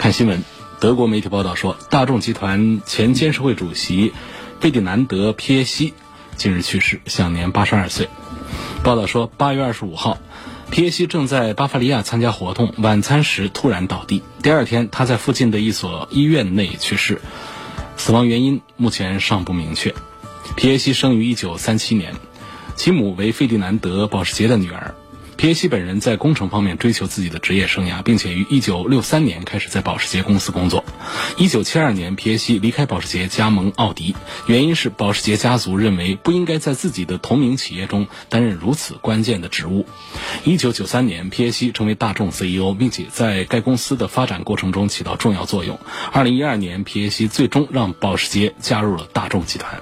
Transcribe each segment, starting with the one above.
看新闻，德国媒体报道说，大众集团前监事会主席费迪南德·皮耶西近日去世，享年八十二岁。报道说，八月二十五号，皮耶西正在巴伐利亚参加活动，晚餐时突然倒地。第二天，他在附近的一所医院内去世，死亡原因目前尚不明确。皮耶西生于一九三七年，其母为费迪南德·保时捷的女儿。皮耶西本人在工程方面追求自己的职业生涯，并且于1963年开始在保时捷公司工作。1972年，皮耶西离开保时捷，加盟奥迪，原因是保时捷家族认为不应该在自己的同名企业中担任如此关键的职务。1993年，皮耶西成为大众 CEO，并且在该公司的发展过程中起到重要作用。2012年，皮耶西最终让保时捷加入了大众集团。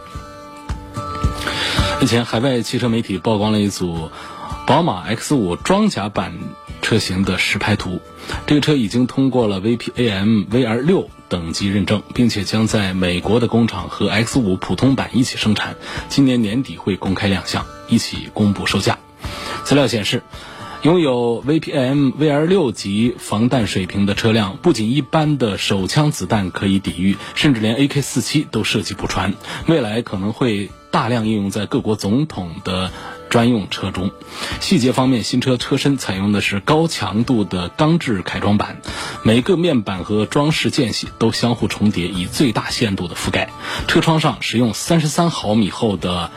日前，海外汽车媒体曝光了一组。宝马 X 五装甲版车型的实拍图，这个车已经通过了 VPAM VR 六等级认证，并且将在美国的工厂和 X 五普通版一起生产，今年年底会公开亮相，一起公布售价。资料显示，拥有 VPM VR 六级防弹水平的车辆，不仅一般的手枪子弹可以抵御，甚至连 AK 四七都设计不穿。未来可能会大量应用在各国总统的。专用车中，细节方面，新车车身采用的是高强度的钢制改装板，每个面板和装饰间隙都相互重叠，以最大限度的覆盖。车窗上使用三十三毫米厚的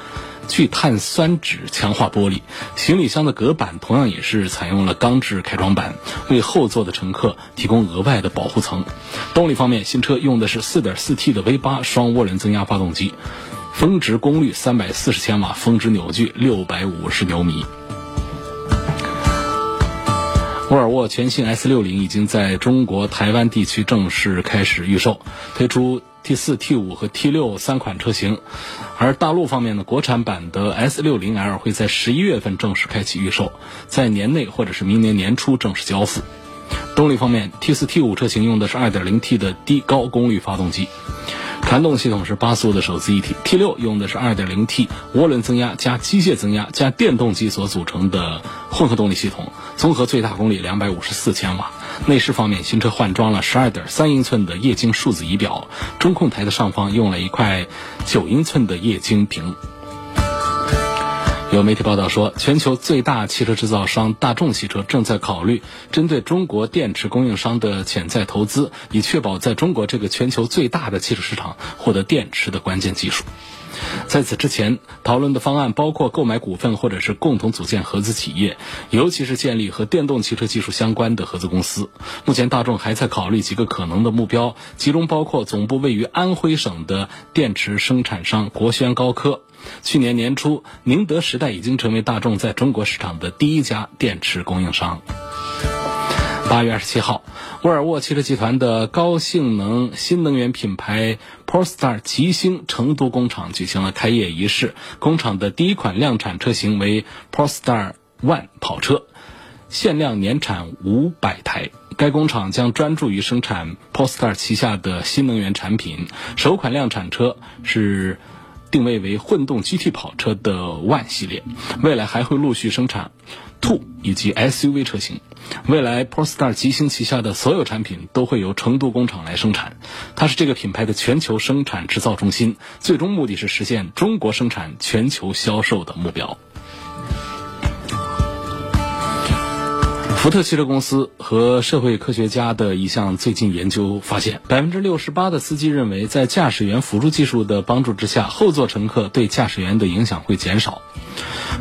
聚碳酸酯强化玻璃，行李箱的隔板同样也是采用了钢制改装板，为后座的乘客提供额外的保护层。动力方面，新车用的是 4.4T 的 V8 双涡轮增压发动机。峰值功率三百四十千瓦，峰值扭矩六百五十牛米。沃尔沃全新 S 六零已经在中国台湾地区正式开始预售，推出 T 四、T 五和 T 六三款车型。而大陆方面呢，国产版的 S 六零 L 会在十一月份正式开启预售，在年内或者是明年年初正式交付。动力方面，T 四、T 五车型用的是二点零 T 的低高功率发动机。传动系统是八速的手自一体，T 六用的是二点零 T 涡轮增压加机械增压加电动机所组成的混合动力系统，综合最大功率两百五十四千瓦。内饰方面，新车换装了十二点三英寸的液晶数字仪表，中控台的上方用了一块九英寸的液晶屏。有媒体报道说，全球最大汽车制造商大众汽车正在考虑针对中国电池供应商的潜在投资，以确保在中国这个全球最大的汽车市场获得电池的关键技术。在此之前，讨论的方案包括购买股份或者是共同组建合资企业，尤其是建立和电动汽车技术相关的合资公司。目前，大众还在考虑几个可能的目标，其中包括总部位于安徽省的电池生产商国轩高科。去年年初，宁德时代已经成为大众在中国市场的第一家电池供应商。八月二十七号，沃尔沃汽车集团的高性能新能源品牌 Polestar 吉星成都工厂举行了开业仪式。工厂的第一款量产车型为 Polestar One 跑车，限量年产五百台。该工厂将专注于生产 Polestar 旗下的新能源产品。首款量产车是。定位为混动 GT 跑车的 One 系列，未来还会陆续生产 Two 以及 SUV 车型。未来 Polestar 极星旗下的所有产品都会由成都工厂来生产，它是这个品牌的全球生产制造中心，最终目的是实现中国生产全球销售的目标。福特汽车公司和社会科学家的一项最近研究发现，百分之六十八的司机认为，在驾驶员辅助技术的帮助之下，后座乘客对驾驶员的影响会减少。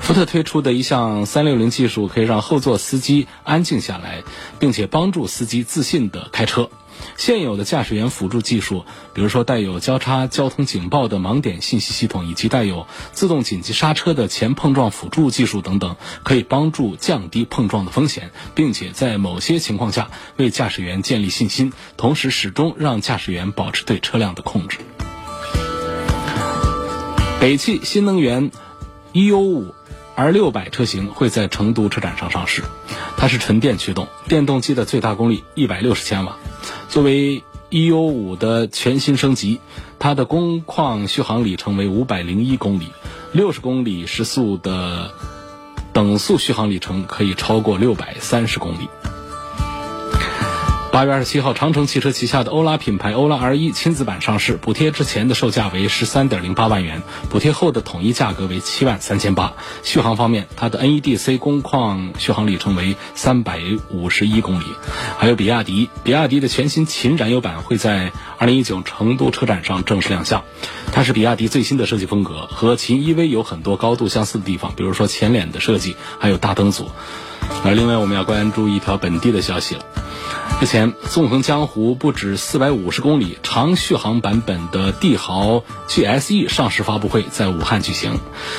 福特推出的一项三六零技术，可以让后座司机安静下来，并且帮助司机自信的开车。现有的驾驶员辅助技术，比如说带有交叉交通警报的盲点信息系统，以及带有自动紧急刹车的前碰撞辅助技术等等，可以帮助降低碰撞的风险，并且在某些情况下为驾驶员建立信心，同时始终让驾驶员保持对车辆的控制。北汽新能源 E-U5 R 六百车型会在成都车展上上市，它是纯电驱动，电动机的最大功率一百六十千瓦。作为 E-U5 的全新升级，它的工况续航里程为五百零一公里，六十公里时速的等速续航里程可以超过六百三十公里。八月二十七号，长城汽车旗下的欧拉品牌欧拉 R 一亲子版上市，补贴之前的售价为十三点零八万元，补贴后的统一价格为七万三千八。续航方面，它的 NEDC 工况续航里程为三百五十一公里。还有比亚迪，比亚迪的全新秦燃油版会在二零一九成都车展上正式亮相，它是比亚迪最新的设计风格，和秦 EV 有很多高度相似的地方，比如说前脸的设计，还有大灯组。而另外，我们要关注一条本地的消息了。之前，纵横江湖不止四百五十公里长续航版本的帝豪 GSE 上市发布会在武汉举行。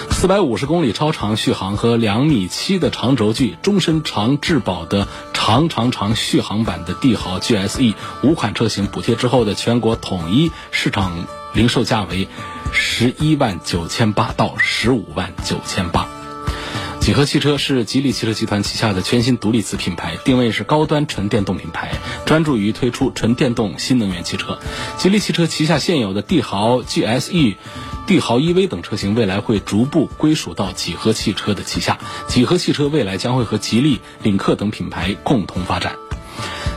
四百五十公里超长续航和两米七的长轴距，终身长质保的长长长续航版的帝豪 GSE 五款车型补贴之后的全国统一市场零售价为十一万九千八到十五万九千八。几何汽车是吉利汽车集团旗下的全新独立子品牌，定位是高端纯电动品牌，专注于推出纯电动新能源汽车。吉利汽车旗下现有的帝豪 GSE、帝豪 EV 等车型，未来会逐步归属到几何汽车的旗下。几何汽车未来将会和吉利、领克等品牌共同发展。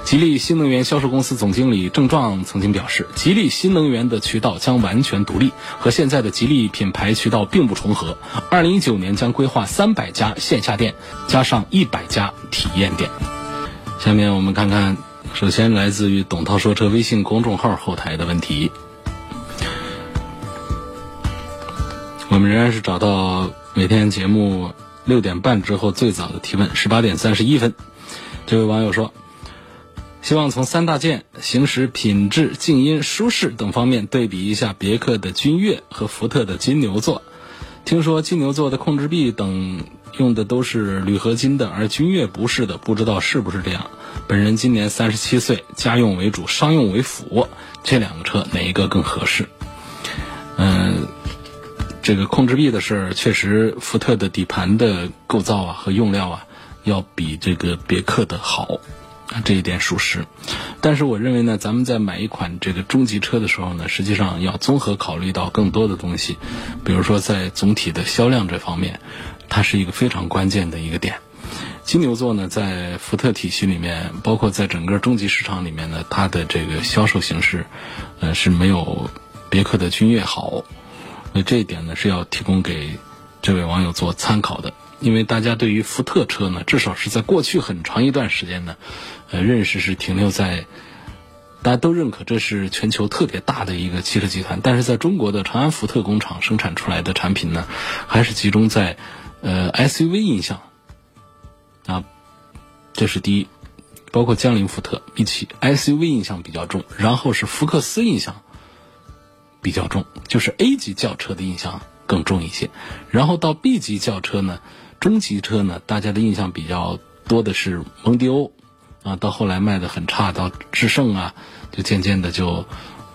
吉利新能源销售公司总经理郑壮曾经表示，吉利新能源的渠道将完全独立，和现在的吉利品牌渠道并不重合。二零一九年将规划三百家线下店，加上一百家体验店。下面我们看看，首先来自于董涛说车微信公众号后台的问题，我们仍然是找到每天节目六点半之后最早的提问，十八点三十一分，这位网友说。希望从三大件、行驶品质、静音、舒适等方面对比一下别克的君越和福特的金牛座。听说金牛座的控制臂等用的都是铝合金的，而君越不是的，不知道是不是这样。本人今年三十七岁，家用为主，商用为辅。这两个车哪一个更合适？嗯，这个控制臂的事儿，确实福特的底盘的构造啊和用料啊，要比这个别克的好。这一点属实，但是我认为呢，咱们在买一款这个中级车的时候呢，实际上要综合考虑到更多的东西，比如说在总体的销量这方面，它是一个非常关键的一个点。金牛座呢，在福特体系里面，包括在整个中级市场里面呢，它的这个销售形式，呃，是没有别克的君越好。那这一点呢，是要提供给这位网友做参考的。因为大家对于福特车呢，至少是在过去很长一段时间呢，呃，认识是停留在大家都认可这是全球特别大的一个汽车集团，但是在中国的长安福特工厂生产出来的产品呢，还是集中在呃 SUV 印象啊，这是第一，包括江铃福特一起 SUV 印象比较重，然后是福克斯印象比较重，就是 A 级轿车的印象更重一些，然后到 B 级轿车呢。中级车呢，大家的印象比较多的是蒙迪欧，啊，到后来卖的很差，到致胜啊，就渐渐的就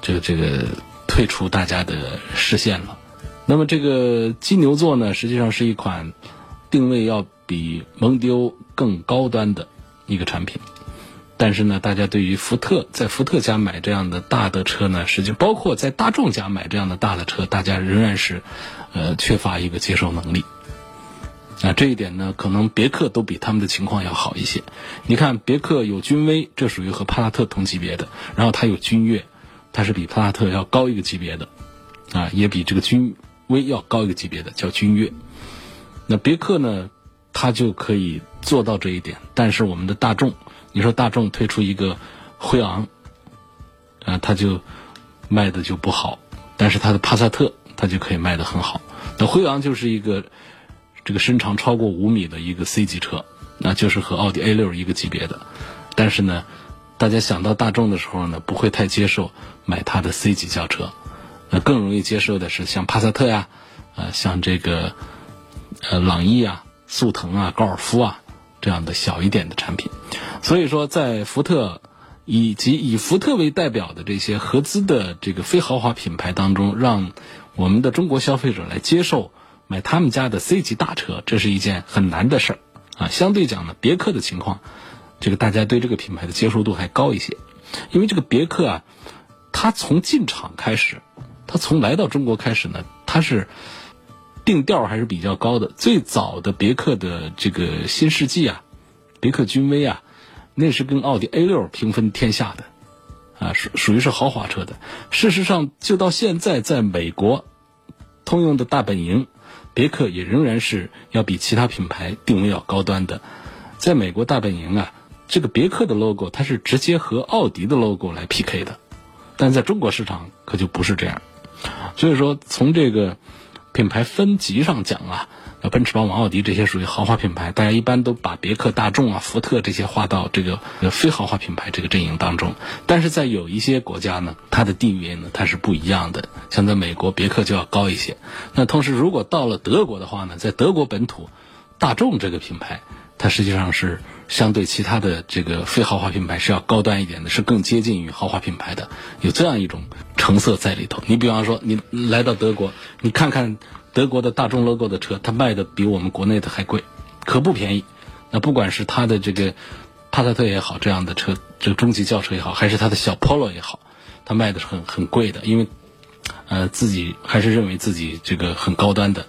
这个这个退出大家的视线了。那么这个金牛座呢，实际上是一款定位要比蒙迪欧更高端的一个产品，但是呢，大家对于福特在福特家买这样的大的车呢，实际包括在大众家买这样的大的车，大家仍然是呃缺乏一个接受能力。啊，这一点呢，可能别克都比他们的情况要好一些。你看，别克有君威，这属于和帕萨特同级别的；然后它有君越，它是比帕萨特要高一个级别的，啊，也比这个君威要高一个级别的，叫君越。那别克呢，它就可以做到这一点。但是我们的大众，你说大众推出一个辉昂，啊，它就卖的就不好；但是它的帕萨特，它就可以卖的很好。那辉昂就是一个。这个身长超过五米的一个 C 级车，那就是和奥迪 A 六一个级别的，但是呢，大家想到大众的时候呢，不会太接受买它的 C 级轿车，呃，更容易接受的是像帕萨特呀，呃，像这个呃朗逸啊、速腾啊、高尔夫啊这样的小一点的产品。所以说，在福特以及以福特为代表的这些合资的这个非豪华品牌当中，让我们的中国消费者来接受买他们家的 C 级大车，这是一件很难的事儿啊。相对讲呢，别克的情况，这个大家对这个品牌的接受度还高一些，因为这个别克啊，它从进场开始，它从来到中国开始呢，它是定调还是比较高的。最早的别克的这个新世纪啊，别克君威啊。那是跟奥迪 A 六平分天下的，啊，属属于是豪华车的。事实上，就到现在，在美国，通用的大本营，别克也仍然是要比其他品牌定位要高端的。在美国大本营啊，这个别克的 logo 它是直接和奥迪的 logo 来 PK 的，但在中国市场可就不是这样。所以说，从这个品牌分级上讲啊。那奔驰、宝马、奥迪这些属于豪华品牌，大家一般都把别克、大众啊、福特这些划到这个非豪华品牌这个阵营当中。但是在有一些国家呢，它的地位呢它是不一样的。像在美国，别克就要高一些。那同时，如果到了德国的话呢，在德国本土，大众这个品牌，它实际上是相对其他的这个非豪华品牌是要高端一点的，是更接近于豪华品牌的，有这样一种成色在里头。你比方说，你来到德国，你看看。德国的大众 logo 的车，它卖的比我们国内的还贵，可不便宜。那不管是它的这个帕萨特也好，这样的车，这个中级轿车也好，还是它的小 Polo 也好，它卖的是很很贵的，因为呃自己还是认为自己这个很高端的，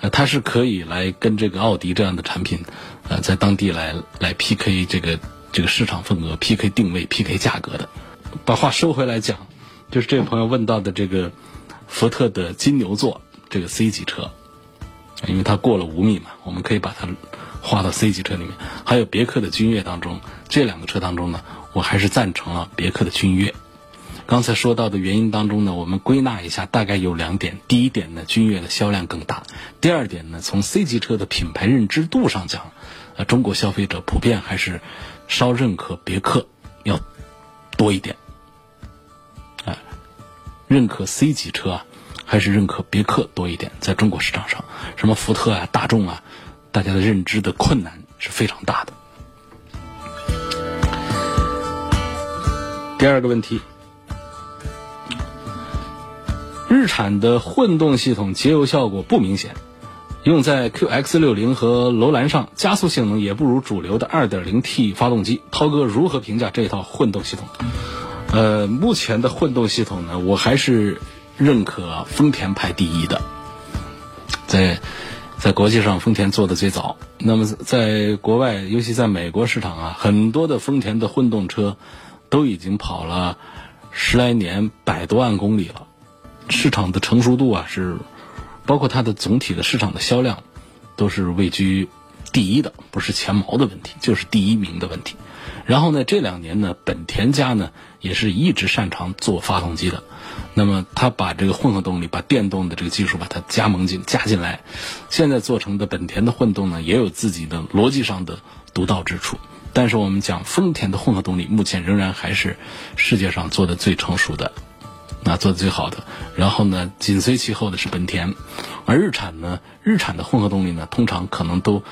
呃它是可以来跟这个奥迪这样的产品，呃在当地来来 PK 这个这个市场份额、PK 定位、PK 价格的。把话收回来讲，就是这位朋友问到的这个福特的金牛座。这个 C 级车，因为它过了五米嘛，我们可以把它划到 C 级车里面。还有别克的君越当中，这两个车当中呢，我还是赞成了别克的君越。刚才说到的原因当中呢，我们归纳一下，大概有两点。第一点呢，君越的销量更大；第二点呢，从 C 级车的品牌认知度上讲，呃，中国消费者普遍还是稍认可别克要多一点，啊，认可 C 级车啊。还是认可别克多一点，在中国市场上，什么福特啊、大众啊，大家的认知的困难是非常大的。第二个问题，日产的混动系统节油效果不明显，用在 QX 六零和楼兰上，加速性能也不如主流的 2.0T 发动机。涛哥如何评价这套混动系统？呃，目前的混动系统呢，我还是。认可丰田排第一的，在在国际上丰田做的最早。那么在国外，尤其在美国市场啊，很多的丰田的混动车都已经跑了十来年，百多万公里了。市场的成熟度啊，是包括它的总体的市场的销量，都是位居第一的，不是前茅的问题，就是第一名的问题。然后呢，这两年呢，本田家呢也是一直擅长做发动机的。那么，他把这个混合动力、把电动的这个技术把它加盟进、加进来，现在做成的本田的混动呢，也有自己的逻辑上的独到之处。但是我们讲丰田的混合动力，目前仍然还是世界上做的最成熟的，那做的最好的。然后呢，紧随其后的是本田，而日产呢，日产的混合动力呢，通常可能都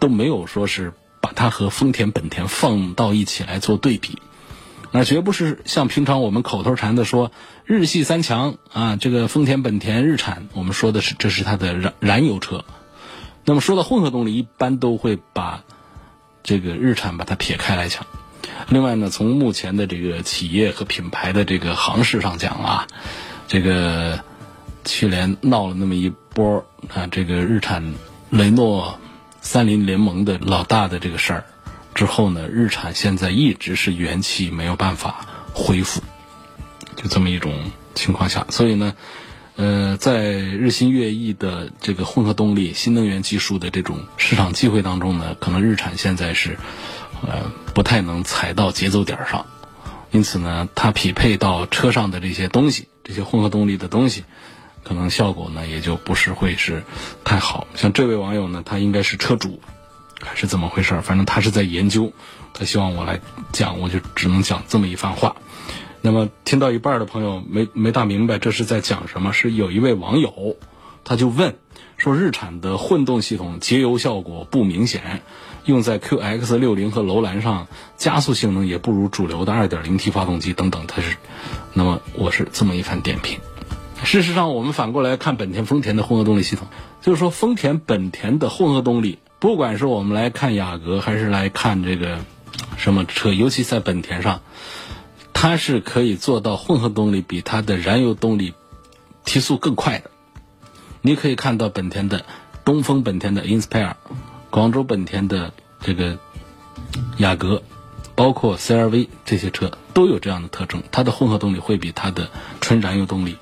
都没有说是把它和丰田、本田放到一起来做对比。那绝不是像平常我们口头禅的说日系三强啊，这个丰田、本田、日产，我们说的是这是它的燃燃油车。那么说到混合动力，一般都会把这个日产把它撇开来讲。另外呢，从目前的这个企业和品牌的这个行势上讲啊，这个去年闹了那么一波啊，这个日产雷诺三菱联盟的老大的这个事儿。之后呢，日产现在一直是元气没有办法恢复，就这么一种情况下，所以呢，呃，在日新月异的这个混合动力、新能源技术的这种市场机会当中呢，可能日产现在是呃不太能踩到节奏点上，因此呢，它匹配到车上的这些东西，这些混合动力的东西，可能效果呢也就不是会是太好。像这位网友呢，他应该是车主。还是怎么回事？反正他是在研究，他希望我来讲，我就只能讲这么一番话。那么听到一半的朋友没没大明白这是在讲什么？是有一位网友，他就问说，日产的混动系统节油效果不明显，用在 QX 六零和楼兰上，加速性能也不如主流的 2.0T 发动机等等。他是，那么我是这么一番点评。事实上，我们反过来看本田、丰田的混合动力系统，就是说丰田、本田的混合动力，不管是我们来看雅阁，还是来看这个什么车，尤其在本田上。它是可以做到混合动力比它的燃油动力提速更快的。你可以看到本田的东风本田的 Inspire，广州本田的这个雅阁，包括 CRV 这些车都有这样的特征，它的混合动力会比它的纯燃油动力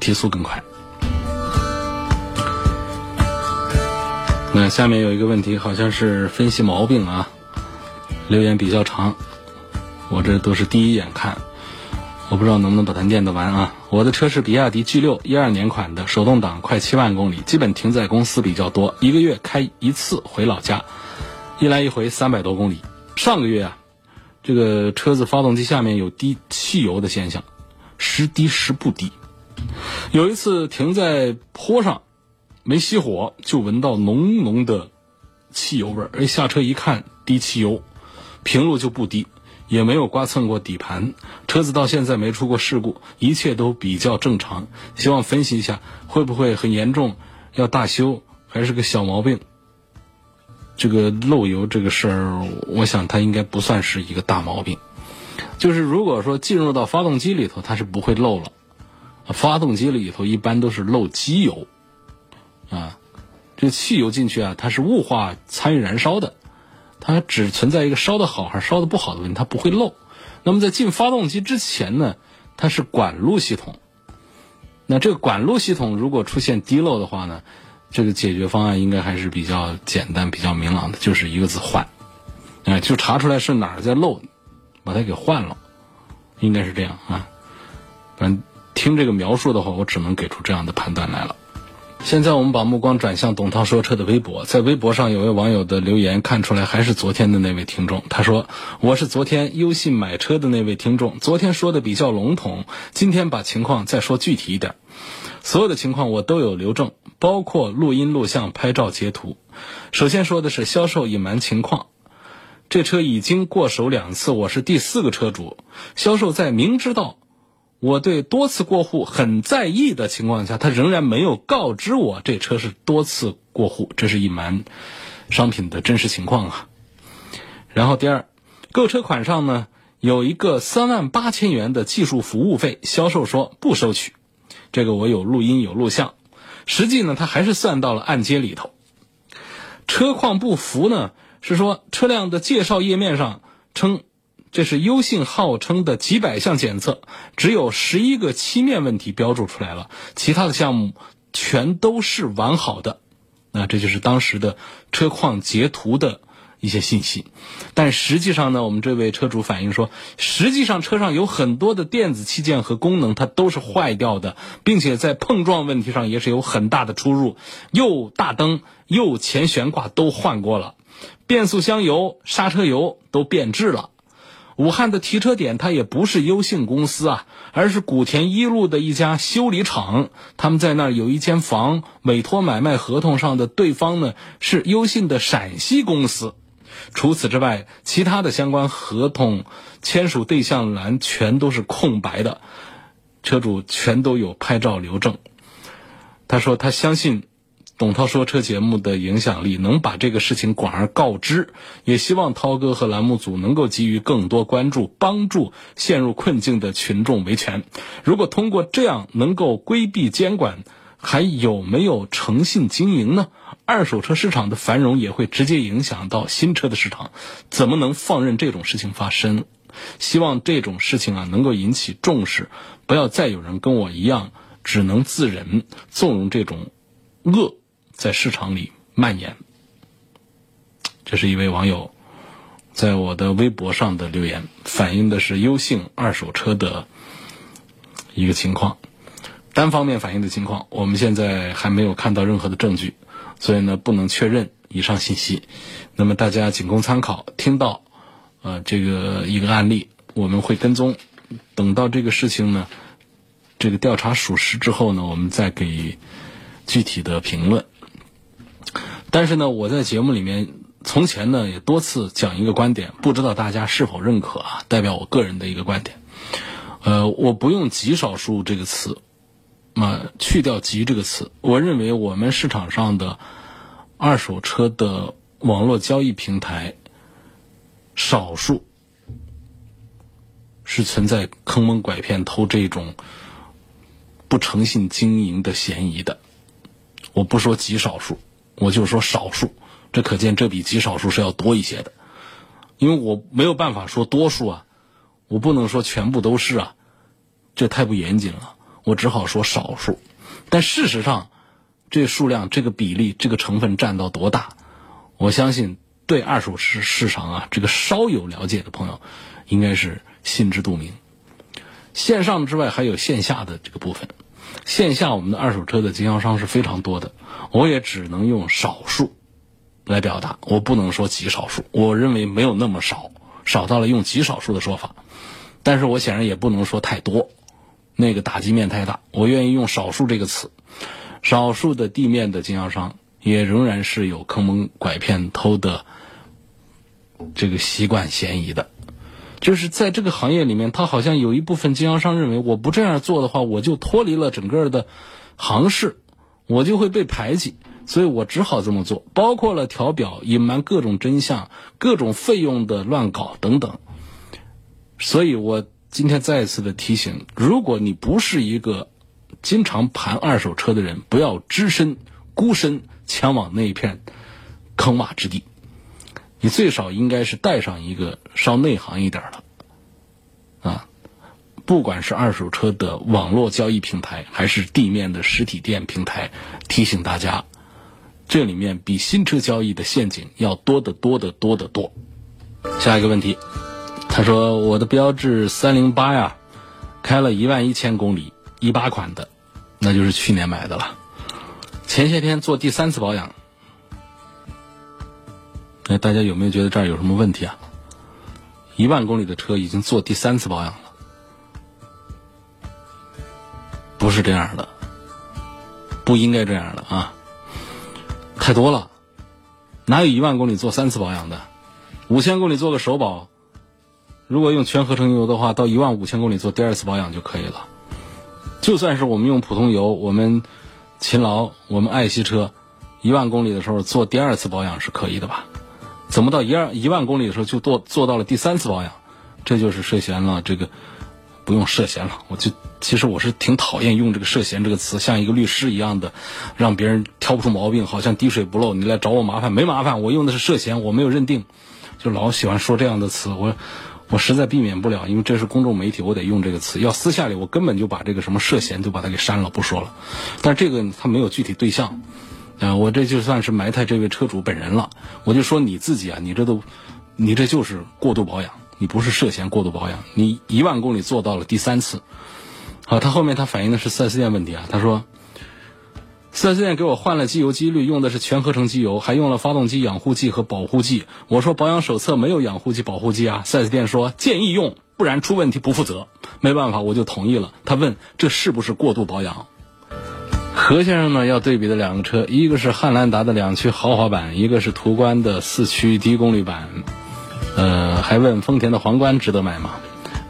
提速更快。那下面有一个问题，好像是分析毛病啊，留言比较长。我这都是第一眼看，我不知道能不能把它念得完啊！我的车是比亚迪 G 六，一二年款的，手动挡，快七万公里，基本停在公司比较多，一个月开一次回老家，一来一回三百多公里。上个月啊，这个车子发动机下面有滴汽油的现象，时滴时不滴。有一次停在坡上，没熄火，就闻到浓浓的汽油味儿，而下车一看，滴汽油，平路就不滴。也没有刮蹭过底盘，车子到现在没出过事故，一切都比较正常。希望分析一下会不会很严重，要大修还是个小毛病？这个漏油这个事儿，我想它应该不算是一个大毛病。就是如果说进入到发动机里头，它是不会漏了。发动机里头一般都是漏机油，啊，这个汽油进去啊，它是雾化参与燃烧的。它只存在一个烧的好还是烧的不好的问题，它不会漏。那么在进发动机之前呢，它是管路系统。那这个管路系统如果出现滴漏的话呢，这个解决方案应该还是比较简单、比较明朗的，就是一个字换。哎，就查出来是哪儿在漏，把它给换了，应该是这样啊。反正听这个描述的话，我只能给出这样的判断来了。现在我们把目光转向董涛说车的微博，在微博上有位网友的留言，看出来还是昨天的那位听众。他说：“我是昨天优信买车的那位听众，昨天说的比较笼统，今天把情况再说具体一点。所有的情况我都有留证，包括录音、录像、拍照、截图。首先说的是销售隐瞒情况，这车已经过手两次，我是第四个车主，销售在明知道。”我对多次过户很在意的情况下，他仍然没有告知我这车是多次过户，这是隐瞒商品的真实情况啊。然后第二，购车款上呢有一个三万八千元的技术服务费，销售说不收取，这个我有录音有录像，实际呢他还是算到了按揭里头。车况不符呢，是说车辆的介绍页面上称。这是优信号称的几百项检测，只有十一个漆面问题标注出来了，其他的项目全都是完好的。那这就是当时的车况截图的一些信息。但实际上呢，我们这位车主反映说，实际上车上有很多的电子器件和功能它都是坏掉的，并且在碰撞问题上也是有很大的出入，右大灯、右前悬挂都换过了，变速箱油、刹车油都变质了。武汉的提车点，它也不是优信公司啊，而是古田一路的一家修理厂。他们在那儿有一间房，委托买卖合同上的对方呢是优信的陕西公司。除此之外，其他的相关合同签署对象栏全都是空白的，车主全都有拍照留证。他说他相信。董涛说车节目的影响力能把这个事情广而告之，也希望涛哥和栏目组能够给予更多关注，帮助陷入困境的群众维权。如果通过这样能够规避监管，还有没有诚信经营呢？二手车市场的繁荣也会直接影响到新车的市场，怎么能放任这种事情发生？希望这种事情啊能够引起重视，不要再有人跟我一样只能自忍，纵容这种恶。在市场里蔓延，这是一位网友在我的微博上的留言，反映的是优信二手车的一个情况，单方面反映的情况，我们现在还没有看到任何的证据，所以呢不能确认以上信息，那么大家仅供参考。听到，呃，这个一个案例，我们会跟踪，等到这个事情呢，这个调查属实之后呢，我们再给具体的评论。但是呢，我在节目里面从前呢也多次讲一个观点，不知道大家是否认可啊？代表我个人的一个观点。呃，我不用极少数这个词，啊，去掉极这个词，我认为我们市场上的二手车的网络交易平台，少数是存在坑蒙拐骗、偷这种不诚信经营的嫌疑的。我不说极少数，我就说少数，这可见这比极少数是要多一些的，因为我没有办法说多数啊。我不能说全部都是啊，这太不严谨了。我只好说少数，但事实上，这数量、这个比例、这个成分占到多大，我相信对二手市市场啊，这个稍有了解的朋友，应该是心知肚明。线上之外还有线下的这个部分，线下我们的二手车的经销商是非常多的，我也只能用少数来表达，我不能说极少数。我认为没有那么少，少到了用极少数的说法。但是我显然也不能说太多，那个打击面太大。我愿意用少数这个词，少数的地面的经销商也仍然是有坑蒙拐骗、偷的这个习惯嫌疑的。就是在这个行业里面，他好像有一部分经销商认为，我不这样做的话，我就脱离了整个的行市，我就会被排挤，所以我只好这么做。包括了调表、隐瞒各种真相、各种费用的乱搞等等。所以我今天再一次的提醒：如果你不是一个经常盘二手车的人，不要只身孤身前往那一片坑洼之地。你最少应该是带上一个稍内行一点的啊，不管是二手车的网络交易平台，还是地面的实体店平台，提醒大家，这里面比新车交易的陷阱要多得多得多得多。下一个问题。他说：“我的标致三零八呀，开了一万一千公里，一八款的，那就是去年买的了。前些天做第三次保养，哎，大家有没有觉得这儿有什么问题啊？一万公里的车已经做第三次保养了，不是这样的，不应该这样的啊，太多了，哪有一万公里做三次保养的？五千公里做个首保。”如果用全合成油的话，到一万五千公里做第二次保养就可以了。就算是我们用普通油，我们勤劳，我们爱惜车，一万公里的时候做第二次保养是可以的吧？怎么到一二一万公里的时候就做做到了第三次保养？这就是涉嫌了。这个不用涉嫌了，我就其实我是挺讨厌用这个涉嫌这个词，像一个律师一样的，让别人挑不出毛病，好像滴水不漏。你来找我麻烦没麻烦？我用的是涉嫌，我没有认定，就老喜欢说这样的词，我。我实在避免不了，因为这是公众媒体，我得用这个词。要私下里，我根本就把这个什么涉嫌就把它给删了，不说了。但这个他没有具体对象，啊，我这就算是埋汰这位车主本人了。我就说你自己啊，你这都，你这就是过度保养，你不是涉嫌过度保养，你一万公里做到了第三次。好，他后面他反映的是四 S 店问题啊，他说。4S 店给我换了机油机滤，用的是全合成机油，还用了发动机养护剂和保护剂。我说保养手册没有养护剂、保护剂啊。4S 店说建议用，不然出问题不负责。没办法，我就同意了。他问这是不是过度保养？何先生呢？要对比的两个车，一个是汉兰达的两驱豪华版，一个是途观的四驱低功率版。呃，还问丰田的皇冠值得买吗？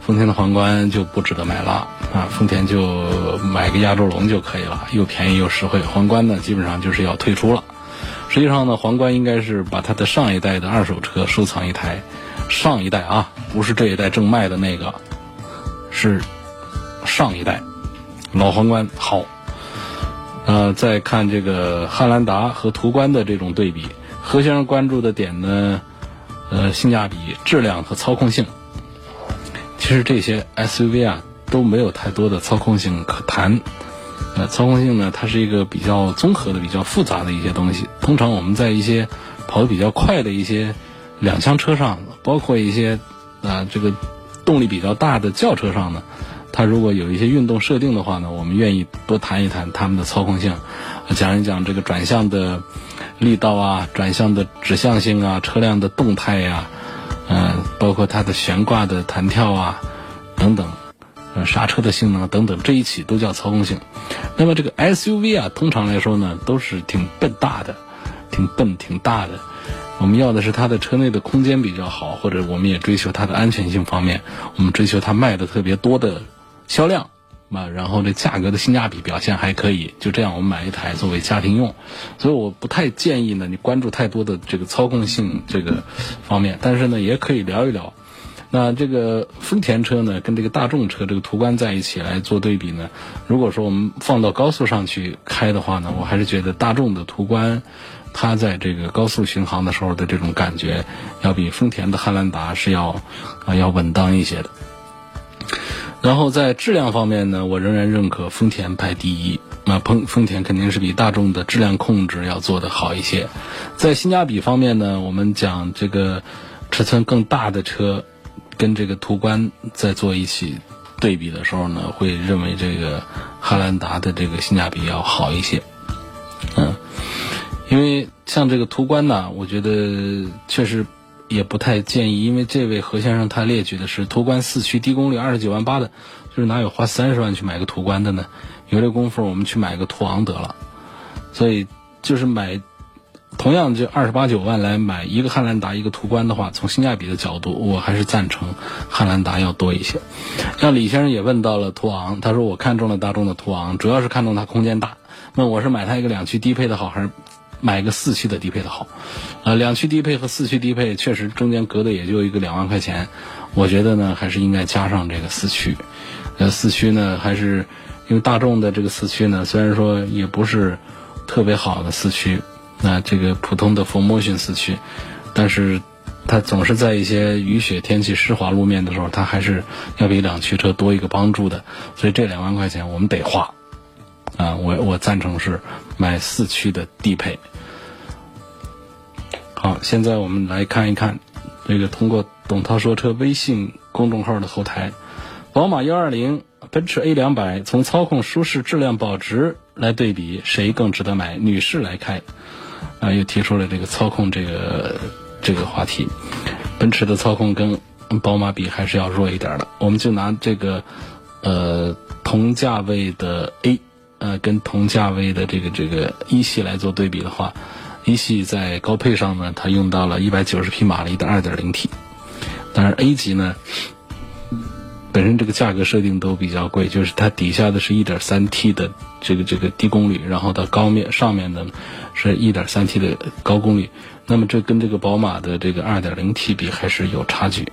丰田的皇冠就不值得买了啊！丰田就买个亚洲龙就可以了，又便宜又实惠。皇冠呢，基本上就是要退出了。实际上呢，皇冠应该是把它的上一代的二手车收藏一台，上一代啊，不是这一代正卖的那个，是上一代老皇冠好。呃，再看这个汉兰达和途观的这种对比，何先生关注的点呢，呃，性价比、质量和操控性。其实这些 SUV 啊都没有太多的操控性可谈，呃，操控性呢，它是一个比较综合的、比较复杂的一些东西。通常我们在一些跑得比较快的一些两厢车上，包括一些啊这个动力比较大的轿车上呢，它如果有一些运动设定的话呢，我们愿意多谈一谈它们的操控性，讲一讲这个转向的力道啊，转向的指向性啊，车辆的动态呀，嗯，包括它的悬挂的弹跳啊，等等，呃，刹车的性能等等，这一起都叫操控性。那么这个 SUV 啊，通常来说呢，都是挺笨大的，挺笨挺大的。我们要的是它的车内的空间比较好，或者我们也追求它的安全性方面，我们追求它卖的特别多的销量啊，然后这价格的性价比表现还可以，就这样我们买一台作为家庭用。所以我不太建议呢，你关注太多的这个操控性这个方面，但是呢，也可以聊一聊。那这个丰田车呢，跟这个大众车这个途观在一起来做对比呢，如果说我们放到高速上去开的话呢，我还是觉得大众的途观。它在这个高速巡航的时候的这种感觉，要比丰田的汉兰达是要啊要稳当一些的。然后在质量方面呢，我仍然认可丰田排第一。那丰丰田肯定是比大众的质量控制要做得好一些。在性价比方面呢，我们讲这个尺寸更大的车跟这个途观在做一起对比的时候呢，会认为这个汉兰达的这个性价比要好一些。嗯。因为像这个途观呢，我觉得确实也不太建议，因为这位何先生他列举的是途观四驱低功率二十九万八的，就是哪有花三十万去买个途观的呢？有这功夫我们去买个途昂得了。所以就是买同样就二十八九万来买一个汉兰达一个途观的话，从性价比的角度，我还是赞成汉兰达要多一些。像李先生也问到了途昂，他说我看中了大众的途昂，主要是看中它空间大。问我是买它一个两驱低配的好还是？买个四驱的低配的好，呃，两驱低配和四驱低配确实中间隔的也就一个两万块钱，我觉得呢还是应该加上这个四驱，呃，四驱呢还是因为大众的这个四驱呢，虽然说也不是特别好的四驱，那这个普通的 Formotion 四驱，但是它总是在一些雨雪天气湿滑路面的时候，它还是要比两驱车多一个帮助的，所以这两万块钱我们得花，啊，我我赞成是买四驱的低配。好，现在我们来看一看，这个通过董涛说车微信公众号的后台，宝马幺二零、奔驰 A 两百，从操控、舒适、质量、保值来对比，谁更值得买？女士来开，啊，又提出了这个操控这个这个话题。奔驰的操控跟宝马比还是要弱一点的。我们就拿这个呃同价位的 A，呃跟同价位的这个这个一系来做对比的话。一系在高配上呢，它用到了一百九十匹马力的二点零 T，当然 A 级呢，本身这个价格设定都比较贵，就是它底下的是一点三 T 的这个这个低功率，然后到高面上面的是一点三 T 的高功率，那么这跟这个宝马的这个二点零 T 比还是有差距，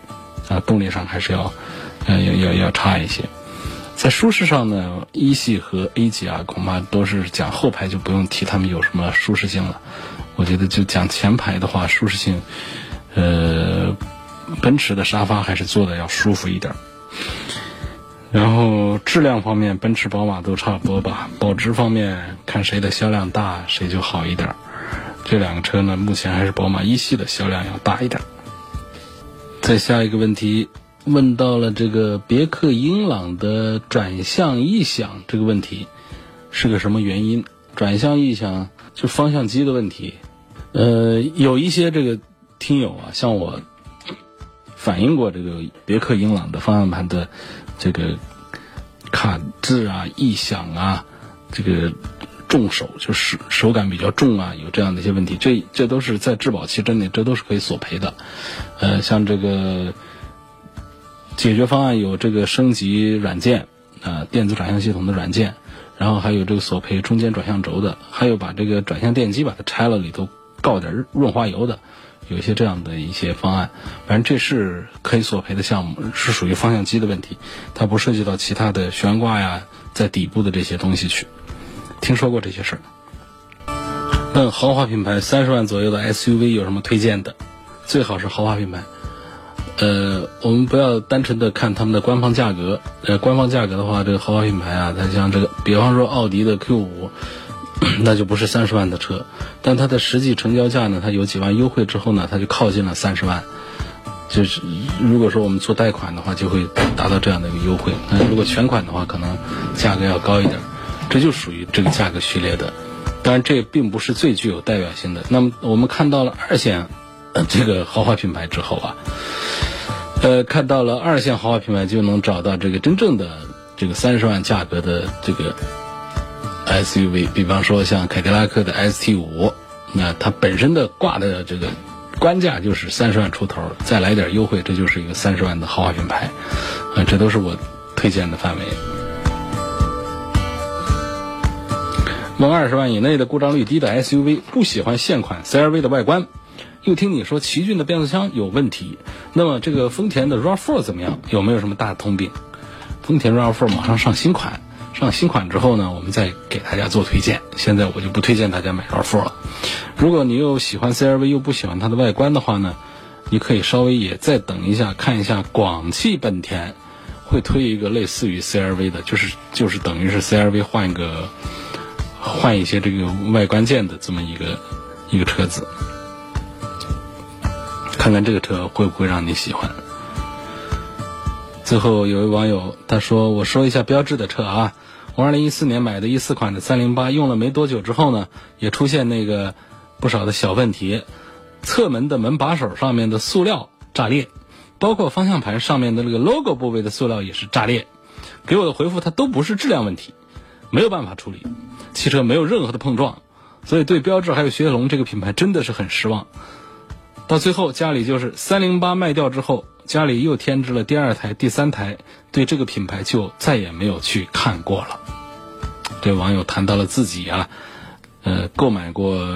啊，动力上还是要，呃，要要要差一些。在舒适上呢，一系和 A 级啊，恐怕都是讲后排就不用提，他们有什么舒适性了。我觉得就讲前排的话，舒适性，呃，奔驰的沙发还是坐的要舒服一点。然后质量方面，奔驰、宝马都差不多吧。保值方面，看谁的销量大，谁就好一点。这两个车呢，目前还是宝马一系的销量要大一点。再下一个问题。问到了这个别克英朗的转向异响这个问题，是个什么原因？转向异响就方向机的问题。呃，有一些这个听友啊，向我反映过这个别克英朗的方向盘的这个卡滞啊、异响啊，这个重手就是手感比较重啊，有这样的一些问题。这这都是在质保期之内，这都是可以索赔的。呃，像这个。解决方案有这个升级软件，啊，电子转向系统的软件，然后还有这个索赔中间转向轴的，还有把这个转向电机把它拆了，里头告点润滑油的，有一些这样的一些方案。反正这是可以索赔的项目，是属于方向机的问题，它不涉及到其他的悬挂呀，在底部的这些东西去。听说过这些事儿。问豪华品牌三十万左右的 SUV 有什么推荐的？最好是豪华品牌。呃，我们不要单纯的看他们的官方价格。呃，官方价格的话，这个豪华品牌啊，它像这个，比方说奥迪的 Q 五，那就不是三十万的车，但它的实际成交价呢，它有几万优惠之后呢，它就靠近了三十万。就是如果说我们做贷款的话，就会达到这样的一个优惠。那如果全款的话，可能价格要高一点。这就属于这个价格序列的。当然，这并不是最具有代表性的。那么，我们看到了二线这个豪华品牌之后啊，呃，看到了二线豪华品牌，就能找到这个真正的这个三十万价格的这个 SUV。比方说，像凯迪拉克的 ST 五，那它本身的挂的这个。官价就是三十万出头，再来点优惠，这就是一个三十万的豪华品牌，啊，这都是我推荐的范围。问二十万以内的故障率低的 SUV，不喜欢现款 CRV 的外观，又听你说奇骏的变速箱有问题，那么这个丰田的 RAV4 怎么样？有没有什么大通病？丰田 RAV4 马上上新款。上新款之后呢，我们再给大家做推荐。现在我就不推荐大家买 RAV4 了。如果你又喜欢 CRV 又不喜欢它的外观的话呢，你可以稍微也再等一下，看一下广汽本田会推一个类似于 CRV 的，就是就是等于是 CRV 换一个换一些这个外观件的这么一个一个车子，看看这个车会不会让你喜欢。最后有位网友他说：“我说一下标致的车啊。”我二零一四年买的一四款的三零八，用了没多久之后呢，也出现那个不少的小问题，侧门的门把手上面的塑料炸裂，包括方向盘上面的那个 logo 部位的塑料也是炸裂。给我的回复，它都不是质量问题，没有办法处理，汽车没有任何的碰撞，所以对标致还有雪铁龙这个品牌真的是很失望。到最后家里就是三零八卖掉之后。家里又添置了第二台、第三台，对这个品牌就再也没有去看过了。这网友谈到了自己啊，呃，购买过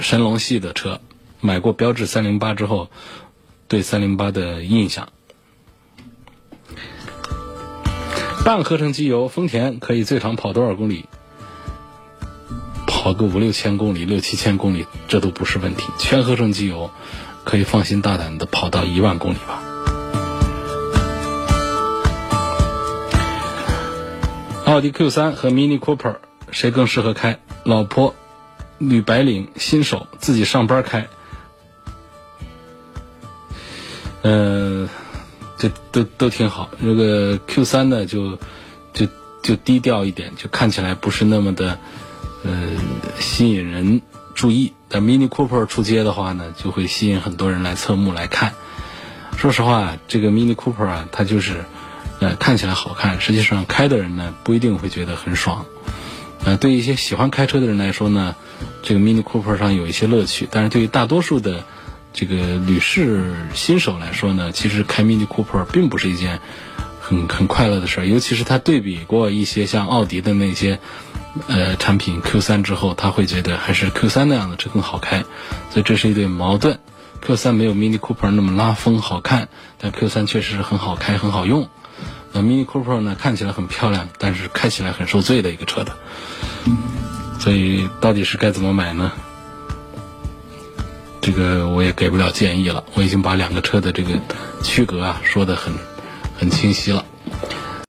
神龙系的车，买过标致三零八之后，对三零八的印象。半合成机油，丰田可以最长跑多少公里？跑个五六千公里、六七千公里，这都不是问题。全合成机油，可以放心大胆的跑到一万公里吧。奥迪 Q 三和 Mini Cooper 谁更适合开？老婆、女白领、新手自己上班开，嗯，这都都挺好。这个 Q 三呢，就就就低调一点，就看起来不是那么的呃吸引人注意。但 Mini Cooper 出街的话呢，就会吸引很多人来侧目来看。说实话，这个 Mini Cooper 啊，它就是。呃，看起来好看，实际上开的人呢不一定会觉得很爽。呃，对一些喜欢开车的人来说呢，这个 Mini Cooper 上有一些乐趣，但是对于大多数的这个女士新手来说呢，其实开 Mini Cooper 并不是一件很很快乐的事儿。尤其是它对比过一些像奥迪的那些呃产品 Q 三之后，他会觉得还是 Q 三那样的车更好开，所以这是一对矛盾。Q 三没有 Mini Cooper 那么拉风好看，但 Q 三确实是很好开，很好用。那 Mini Cooper 呢，看起来很漂亮，但是开起来很受罪的一个车的，所以到底是该怎么买呢？这个我也给不了建议了。我已经把两个车的这个区隔啊说的很很清晰了。